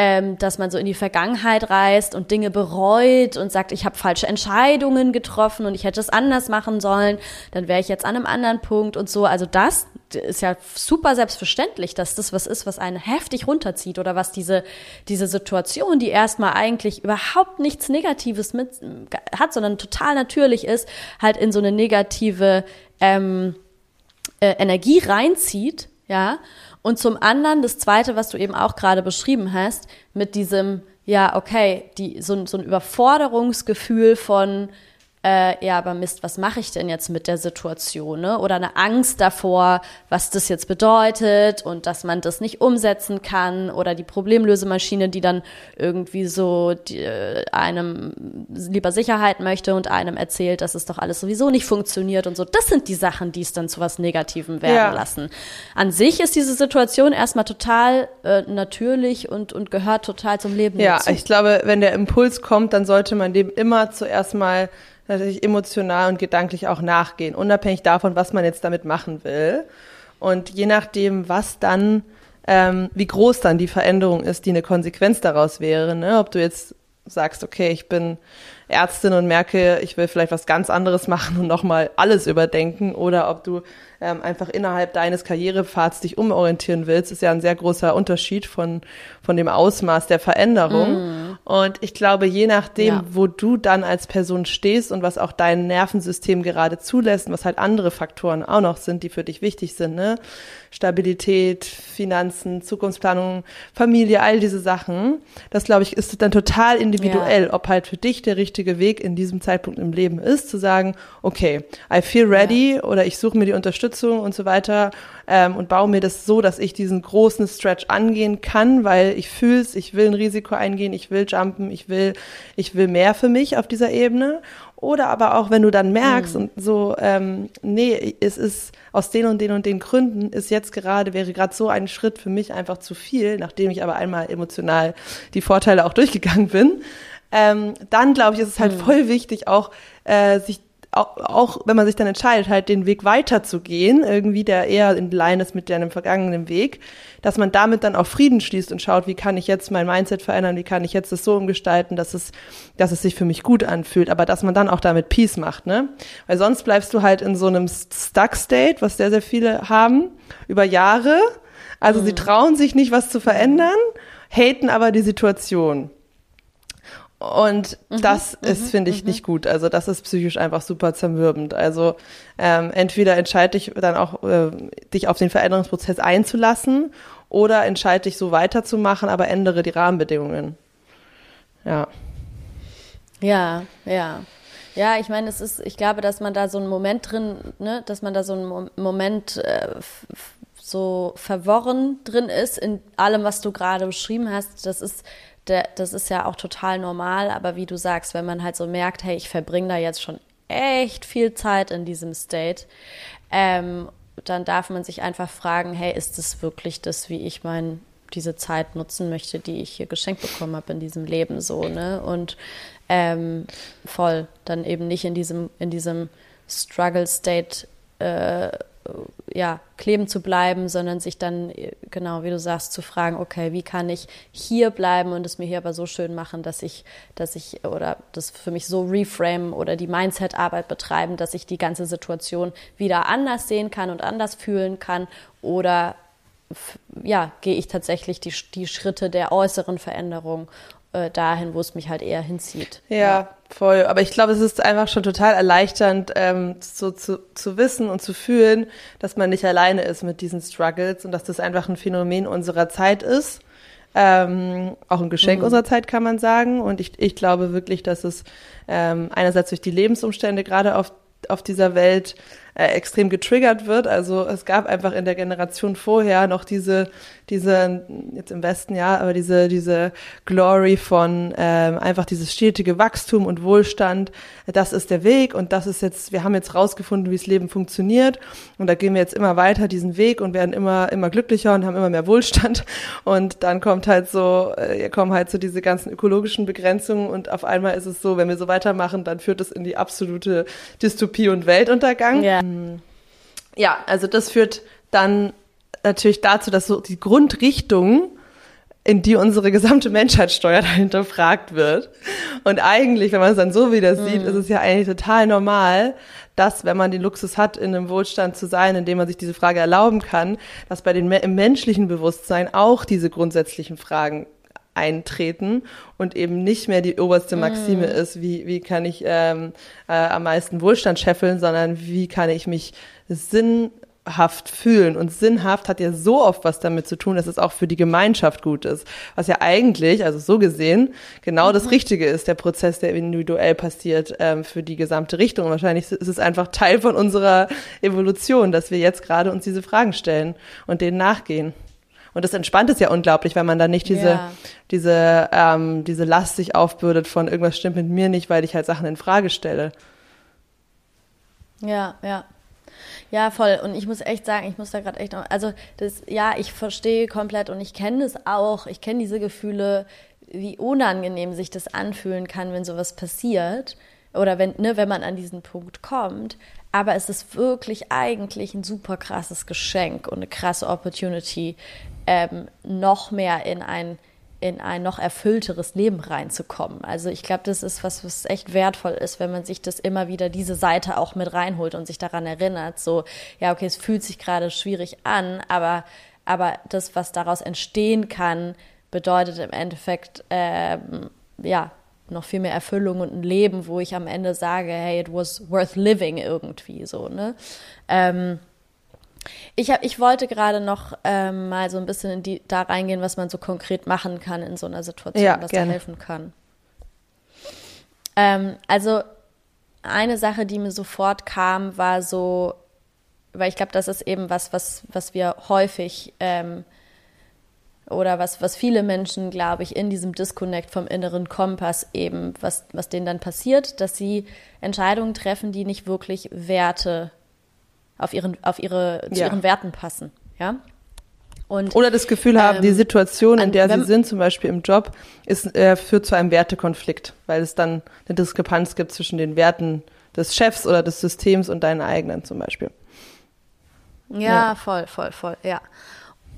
ähm, dass man so in die Vergangenheit reist und Dinge bereut und sagt, ich habe falsche Entscheidungen getroffen und ich hätte es anders machen sollen, dann wäre ich jetzt an einem anderen Punkt und so. Also das ist ja super selbstverständlich, dass das was ist, was einen heftig runterzieht oder was diese, diese Situation, die erstmal eigentlich überhaupt nichts Negatives mit hat, sondern total natürlich ist, halt in so eine negative ähm, äh, Energie reinzieht, ja. Und zum anderen das Zweite, was du eben auch gerade beschrieben hast, mit diesem, ja, okay, die, so, so ein Überforderungsgefühl von, äh, ja, aber Mist, was mache ich denn jetzt mit der Situation? Ne? Oder eine Angst davor, was das jetzt bedeutet und dass man das nicht umsetzen kann oder die Problemlösemaschine, die dann irgendwie so die, äh, einem lieber Sicherheit möchte und einem erzählt, dass es doch alles sowieso nicht funktioniert und so. Das sind die Sachen, die es dann zu was Negativem werden ja. lassen. An sich ist diese Situation erstmal total äh, natürlich und, und gehört total zum Leben. Ja, dazu. ich glaube, wenn der Impuls kommt, dann sollte man dem immer zuerst mal natürlich emotional und gedanklich auch nachgehen, unabhängig davon, was man jetzt damit machen will. Und je nachdem, was dann, ähm, wie groß dann die Veränderung ist, die eine Konsequenz daraus wäre, ne? ob du jetzt sagst, okay, ich bin Ärztin und merke, ich will vielleicht was ganz anderes machen und nochmal alles überdenken oder ob du ähm, einfach innerhalb deines Karrierepfads dich umorientieren willst, ist ja ein sehr großer Unterschied von, von dem Ausmaß der Veränderung. Mm. Und ich glaube, je nachdem, ja. wo du dann als Person stehst und was auch dein Nervensystem gerade zulässt, was halt andere Faktoren auch noch sind, die für dich wichtig sind, ne? Stabilität, Finanzen, Zukunftsplanung, Familie, all diese Sachen. Das, glaube ich, ist dann total individuell, ja. ob halt für dich der richtige Weg in diesem Zeitpunkt im Leben ist, zu sagen, okay, I feel ready ja. oder ich suche mir die Unterstützung und so weiter ähm, und baue mir das so, dass ich diesen großen Stretch angehen kann, weil ich fühle es, ich will ein Risiko eingehen, ich will jumpen, ich will, ich will mehr für mich auf dieser Ebene. Oder aber auch, wenn du dann merkst mhm. und so, ähm, nee, es ist aus den und den und den Gründen, ist jetzt gerade, wäre gerade so ein Schritt für mich einfach zu viel, nachdem ich aber einmal emotional die Vorteile auch durchgegangen bin. Ähm, dann glaube ich, ist es halt mhm. voll wichtig, auch äh, sich auch, auch wenn man sich dann entscheidet, halt den Weg weiterzugehen, irgendwie der eher in Line ist mit deinem vergangenen Weg, dass man damit dann auch Frieden schließt und schaut, wie kann ich jetzt mein Mindset verändern, wie kann ich jetzt das so umgestalten, dass es, dass es sich für mich gut anfühlt, aber dass man dann auch damit Peace macht, ne? Weil sonst bleibst du halt in so einem Stuck State, was sehr, sehr viele haben, über Jahre. Also mhm. sie trauen sich nicht, was zu verändern, haten aber die Situation. Und mhm, das ist, mhm, finde ich, mhm. nicht gut. Also das ist psychisch einfach super zermürbend. Also ähm, entweder entscheide dich dann auch, äh, dich auf den Veränderungsprozess einzulassen oder entscheide dich so weiterzumachen, aber ändere die Rahmenbedingungen. Ja. Ja, ja. Ja, ich meine, es ist, ich glaube, dass man da so einen Moment drin, ne, dass man da so einen Moment äh, so verworren drin ist in allem, was du gerade beschrieben hast. Das ist das ist ja auch total normal, aber wie du sagst, wenn man halt so merkt, hey, ich verbringe da jetzt schon echt viel Zeit in diesem State, ähm, dann darf man sich einfach fragen, hey, ist das wirklich das, wie ich mein, diese Zeit nutzen möchte, die ich hier geschenkt bekommen habe in diesem Leben so, ne? Und ähm, voll dann eben nicht in diesem, in diesem Struggle State äh, ja, kleben zu bleiben, sondern sich dann, genau wie du sagst, zu fragen, okay, wie kann ich hier bleiben und es mir hier aber so schön machen, dass ich, dass ich, oder das für mich so reframe oder die Mindset-Arbeit betreiben, dass ich die ganze Situation wieder anders sehen kann und anders fühlen kann? Oder ja, gehe ich tatsächlich die, die Schritte der äußeren Veränderung äh, dahin, wo es mich halt eher hinzieht. Ja, ja, voll. Aber ich glaube, es ist einfach schon total erleichternd, ähm, so zu, zu wissen und zu fühlen, dass man nicht alleine ist mit diesen Struggles und dass das einfach ein Phänomen unserer Zeit ist. Ähm, auch ein Geschenk mhm. unserer Zeit, kann man sagen. Und ich, ich glaube wirklich, dass es ähm, einerseits durch die Lebensumstände gerade auf auf dieser Welt äh, extrem getriggert wird. Also es gab einfach in der Generation vorher noch diese, diese, jetzt im Westen ja, aber diese, diese Glory von ähm, einfach dieses stetige Wachstum und Wohlstand. Das ist der Weg und das ist jetzt, wir haben jetzt rausgefunden, wie das Leben funktioniert und da gehen wir jetzt immer weiter diesen Weg und werden immer, immer glücklicher und haben immer mehr Wohlstand. Und dann kommt halt so, äh, kommen halt so diese ganzen ökologischen Begrenzungen und auf einmal ist es so, wenn wir so weitermachen, dann führt es in die absolute Dystopie und Weltuntergang. Ja. Ähm, ja, also das führt dann natürlich dazu, dass so die Grundrichtung, in die unsere gesamte Menschheitssteuer dahinter fragt wird. Und eigentlich, wenn man es dann so wieder sieht, mhm. ist es ja eigentlich total normal, dass, wenn man den Luxus hat, in einem Wohlstand zu sein, in dem man sich diese Frage erlauben kann, dass bei den im menschlichen Bewusstsein auch diese grundsätzlichen Fragen eintreten und eben nicht mehr die oberste Maxime mm. ist, wie, wie kann ich ähm, äh, am meisten Wohlstand scheffeln, sondern wie kann ich mich sinnhaft fühlen. Und sinnhaft hat ja so oft was damit zu tun, dass es auch für die Gemeinschaft gut ist. Was ja eigentlich, also so gesehen, genau mhm. das Richtige ist, der Prozess, der individuell passiert ähm, für die gesamte Richtung. Und wahrscheinlich ist es einfach Teil von unserer Evolution, dass wir jetzt gerade uns diese Fragen stellen und denen nachgehen. Und das entspannt es ja unglaublich, wenn man dann nicht diese, ja. diese, ähm, diese Last sich aufbürdet von irgendwas stimmt mit mir nicht, weil ich halt Sachen in Frage stelle. Ja, ja. Ja, voll. Und ich muss echt sagen, ich muss da gerade echt noch, also das, ja, ich verstehe komplett und ich kenne das auch. Ich kenne diese Gefühle, wie unangenehm sich das anfühlen kann, wenn sowas passiert oder wenn, ne, wenn man an diesen Punkt kommt. Aber es ist wirklich eigentlich ein super krasses Geschenk und eine krasse Opportunity, ähm, noch mehr in ein in ein noch erfüllteres Leben reinzukommen. Also ich glaube, das ist was, was echt wertvoll ist, wenn man sich das immer wieder diese Seite auch mit reinholt und sich daran erinnert, so, ja, okay, es fühlt sich gerade schwierig an, aber, aber das, was daraus entstehen kann, bedeutet im Endeffekt, ähm, ja, noch viel mehr Erfüllung und ein Leben, wo ich am Ende sage, hey, it was worth living irgendwie so, ne? Ähm, ich, hab, ich wollte gerade noch ähm, mal so ein bisschen in die, da reingehen, was man so konkret machen kann in so einer Situation, ja, was gerne. da helfen kann. Ähm, also eine Sache, die mir sofort kam, war so, weil ich glaube, das ist eben was, was, was wir häufig ähm, oder was, was viele Menschen, glaube ich, in diesem Disconnect vom inneren Kompass eben, was, was denen dann passiert, dass sie Entscheidungen treffen, die nicht wirklich Werte auf, ihren, auf ihre, zu ja. ihren Werten passen. Ja. Und, Oder das Gefühl haben, ähm, die Situation, in der sie sind, zum Beispiel im Job, ist, äh, führt zu einem Wertekonflikt, weil es dann eine Diskrepanz gibt zwischen den Werten des Chefs oder des Systems und deinen eigenen zum Beispiel. Ja, ja, voll, voll, voll, ja.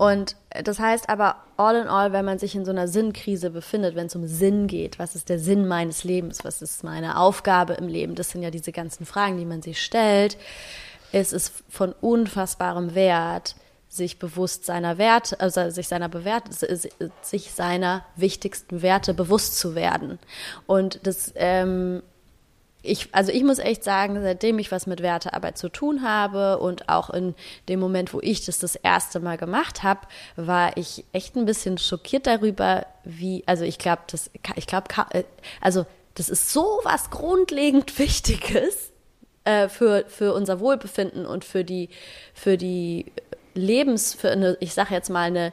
Und das heißt aber, all in all, wenn man sich in so einer Sinnkrise befindet, wenn es um Sinn geht, was ist der Sinn meines Lebens, was ist meine Aufgabe im Leben, das sind ja diese ganzen Fragen, die man sich stellt es ist von unfassbarem Wert, sich bewusst seiner Werte, also sich seiner bewährt, sich seiner wichtigsten Werte bewusst zu werden. Und das, ähm, ich, also ich muss echt sagen, seitdem ich was mit Wertearbeit zu tun habe und auch in dem Moment, wo ich das das erste Mal gemacht habe, war ich echt ein bisschen schockiert darüber, wie, also ich glaube, das, ich glaube, äh, also das ist so was grundlegend Wichtiges, äh, für, für unser Wohlbefinden und für die, für die Lebens, für eine, ich sage jetzt mal eine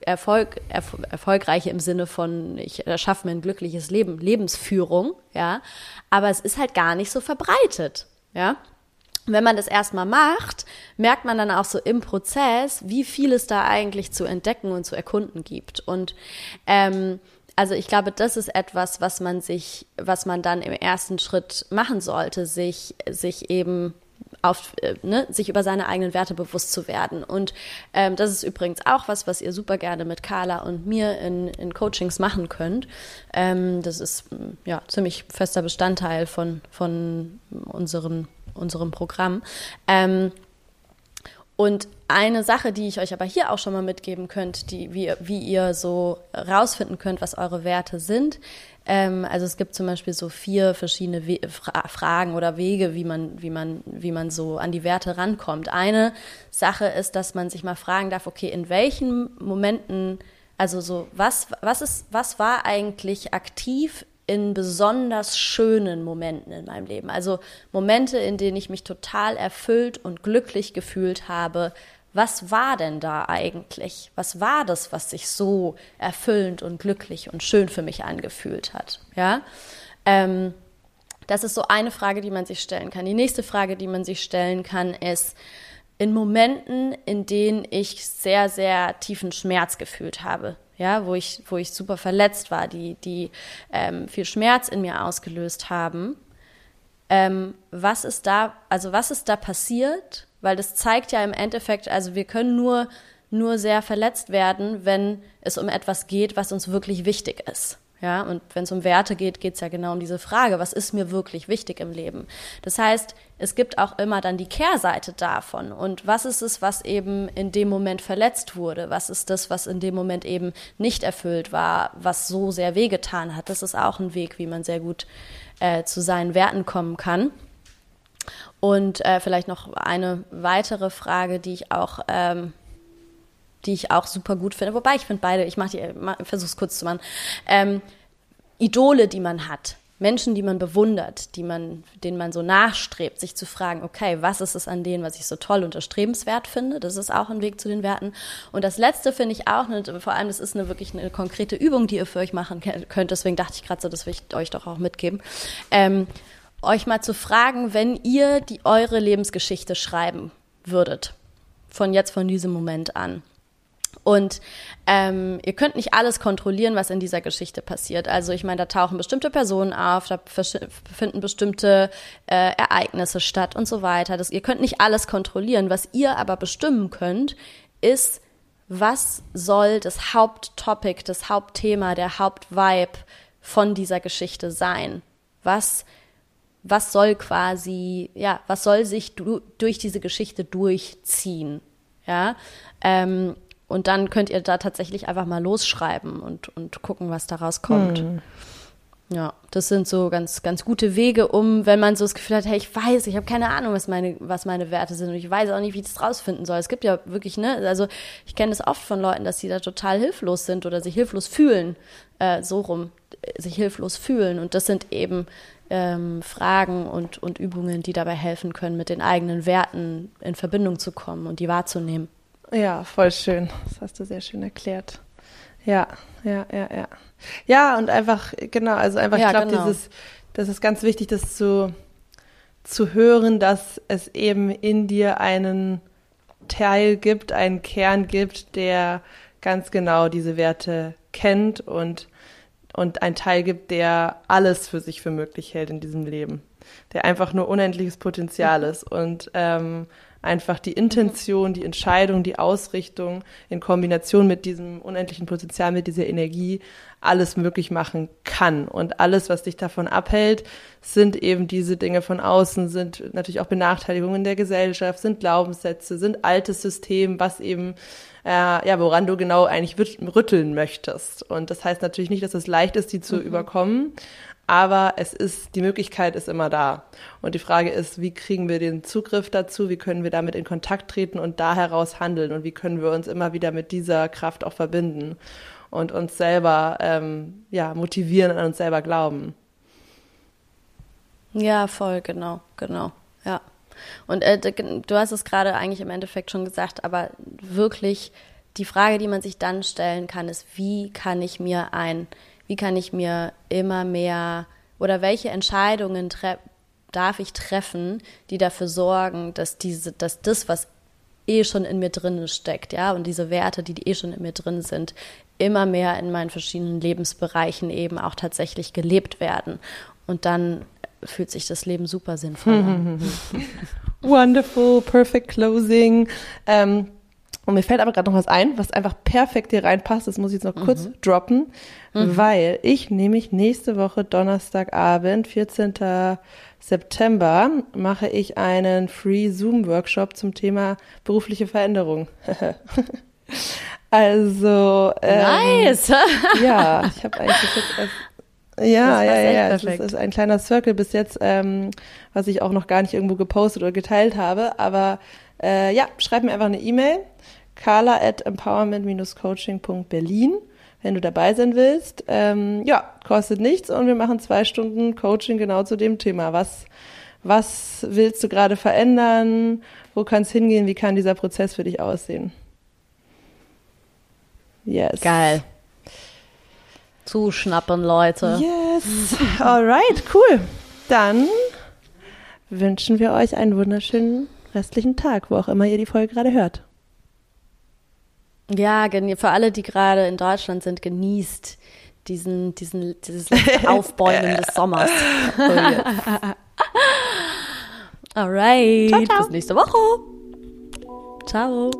Erfolg, erf erfolgreiche im Sinne von, ich erschaffe mir ein glückliches Leben, Lebensführung, ja. Aber es ist halt gar nicht so verbreitet, ja. wenn man das erstmal macht, merkt man dann auch so im Prozess, wie viel es da eigentlich zu entdecken und zu erkunden gibt. Und ähm, also ich glaube, das ist etwas, was man sich, was man dann im ersten Schritt machen sollte, sich, sich eben auf, äh, ne, sich über seine eigenen Werte bewusst zu werden. Und ähm, das ist übrigens auch was, was ihr super gerne mit Carla und mir in, in Coachings machen könnt. Ähm, das ist ja ziemlich fester Bestandteil von, von unseren, unserem Programm. Ähm, und eine Sache, die ich euch aber hier auch schon mal mitgeben könnt, die, wie, wie ihr so rausfinden könnt, was eure Werte sind. Ähm, also es gibt zum Beispiel so vier verschiedene We Fra Fragen oder Wege, wie man, wie, man, wie man so an die Werte rankommt. Eine Sache ist, dass man sich mal fragen darf, okay, in welchen Momenten, also so, was, was ist, was war eigentlich aktiv in besonders schönen Momenten in meinem Leben. Also Momente, in denen ich mich total erfüllt und glücklich gefühlt habe. Was war denn da eigentlich? Was war das, was sich so erfüllend und glücklich und schön für mich angefühlt hat? Ja. Ähm, das ist so eine Frage, die man sich stellen kann. Die nächste Frage, die man sich stellen kann, ist, in Momenten, in denen ich sehr, sehr tiefen Schmerz gefühlt habe, ja, wo ich, wo ich super verletzt war, die, die ähm, viel Schmerz in mir ausgelöst haben. Ähm, was ist da, also was ist da passiert? Weil das zeigt ja im Endeffekt, also wir können nur, nur sehr verletzt werden, wenn es um etwas geht, was uns wirklich wichtig ist. Ja, und wenn es um Werte geht, geht es ja genau um diese Frage, was ist mir wirklich wichtig im Leben? Das heißt, es gibt auch immer dann die Kehrseite davon. Und was ist es, was eben in dem Moment verletzt wurde? Was ist das, was in dem Moment eben nicht erfüllt war, was so sehr wehgetan hat? Das ist auch ein Weg, wie man sehr gut äh, zu seinen Werten kommen kann. Und äh, vielleicht noch eine weitere Frage, die ich auch ähm, die ich auch super gut finde. Wobei ich finde beide, ich mache die, versuche es kurz zu machen. Ähm, Idole, die man hat, Menschen, die man bewundert, die man, denen man so nachstrebt, sich zu fragen, okay, was ist es an denen, was ich so toll und erstrebenswert finde? Das ist auch ein Weg zu den Werten. Und das Letzte finde ich auch, eine, vor allem, das ist eine wirklich eine konkrete Übung, die ihr für euch machen könnt. Deswegen dachte ich gerade so, das will ich euch doch auch mitgeben. Ähm, euch mal zu fragen, wenn ihr die eure Lebensgeschichte schreiben würdet, von jetzt von diesem Moment an und ähm, ihr könnt nicht alles kontrollieren, was in dieser Geschichte passiert. Also ich meine, da tauchen bestimmte Personen auf, da finden bestimmte äh, Ereignisse statt und so weiter. Das, ihr könnt nicht alles kontrollieren. Was ihr aber bestimmen könnt, ist, was soll das Haupttopic, das Hauptthema, der Hauptvibe von dieser Geschichte sein? Was was soll quasi, ja, was soll sich du, durch diese Geschichte durchziehen? Ja, ähm, und dann könnt ihr da tatsächlich einfach mal losschreiben und, und gucken, was daraus kommt. Hm. Ja, das sind so ganz, ganz gute Wege, um, wenn man so das Gefühl hat, hey, ich weiß, ich habe keine Ahnung, was meine, was meine Werte sind und ich weiß auch nicht, wie ich das rausfinden soll. Es gibt ja wirklich, ne, also ich kenne das oft von Leuten, dass sie da total hilflos sind oder sich hilflos fühlen, äh, so rum, sich hilflos fühlen. Und das sind eben ähm, Fragen und, und Übungen, die dabei helfen können, mit den eigenen Werten in Verbindung zu kommen und die wahrzunehmen. Ja, voll schön. Das hast du sehr schön erklärt. Ja, ja, ja, ja. Ja, und einfach, genau, also einfach, ja, ich glaube, genau. dieses, das ist ganz wichtig, das zu, zu hören, dass es eben in dir einen Teil gibt, einen Kern gibt, der ganz genau diese Werte kennt und, und ein Teil gibt, der alles für sich für möglich hält in diesem Leben, der einfach nur unendliches Potenzial ist und ähm, einfach die Intention, die Entscheidung, die Ausrichtung in Kombination mit diesem unendlichen Potenzial, mit dieser Energie alles möglich machen kann. Und alles, was dich davon abhält, sind eben diese Dinge von außen, sind natürlich auch Benachteiligungen der Gesellschaft, sind Glaubenssätze, sind altes System, was eben äh, ja, woran du genau eigentlich rütteln möchtest. Und das heißt natürlich nicht, dass es leicht ist, die zu mhm. überkommen, aber es ist, die Möglichkeit ist immer da. Und die Frage ist, wie kriegen wir den Zugriff dazu? Wie können wir damit in Kontakt treten und da heraus handeln? Und wie können wir uns immer wieder mit dieser Kraft auch verbinden und uns selber, ähm, ja, motivieren, an uns selber glauben? Ja, voll, genau, genau, ja. Und äh, du hast es gerade eigentlich im Endeffekt schon gesagt, aber wirklich die Frage, die man sich dann stellen kann, ist, wie kann ich mir ein wie kann ich mir immer mehr oder welche Entscheidungen darf ich treffen, die dafür sorgen, dass diese, dass das, was eh schon in mir drin steckt, ja, und diese Werte, die, die eh schon in mir drin sind, immer mehr in meinen verschiedenen Lebensbereichen eben auch tatsächlich gelebt werden. Und dann fühlt sich das Leben super sinnvoll an. Wonderful, perfect closing. Ähm, und mir fällt aber gerade noch was ein, was einfach perfekt hier reinpasst. Das muss ich jetzt noch mhm. kurz droppen, mhm. weil ich nämlich nächste Woche Donnerstagabend, 14. September, mache ich einen Free Zoom Workshop zum Thema berufliche Veränderung. also ähm, nice. ja, ich habe eigentlich jetzt als ja, ja, ja, ja. Es ist, ist, ein kleiner Circle bis jetzt, ähm, was ich auch noch gar nicht irgendwo gepostet oder geteilt habe. Aber äh, ja, schreib mir einfach eine E-Mail carla at empowerment-coaching.berlin wenn du dabei sein willst. Ähm, ja, kostet nichts und wir machen zwei Stunden Coaching genau zu dem Thema. Was, was willst du gerade verändern? Wo kann es hingehen? Wie kann dieser Prozess für dich aussehen? Yes. Geil. Zuschnappen, Leute. Yes. Alright, cool. Dann wünschen wir euch einen wunderschönen restlichen Tag, wo auch immer ihr die Folge gerade hört. Ja, für alle, die gerade in Deutschland sind, genießt diesen, diesen, dieses Aufbäumen des Sommers. Oh, yes. Alright. Ciao, ciao. Bis nächste Woche. Ciao.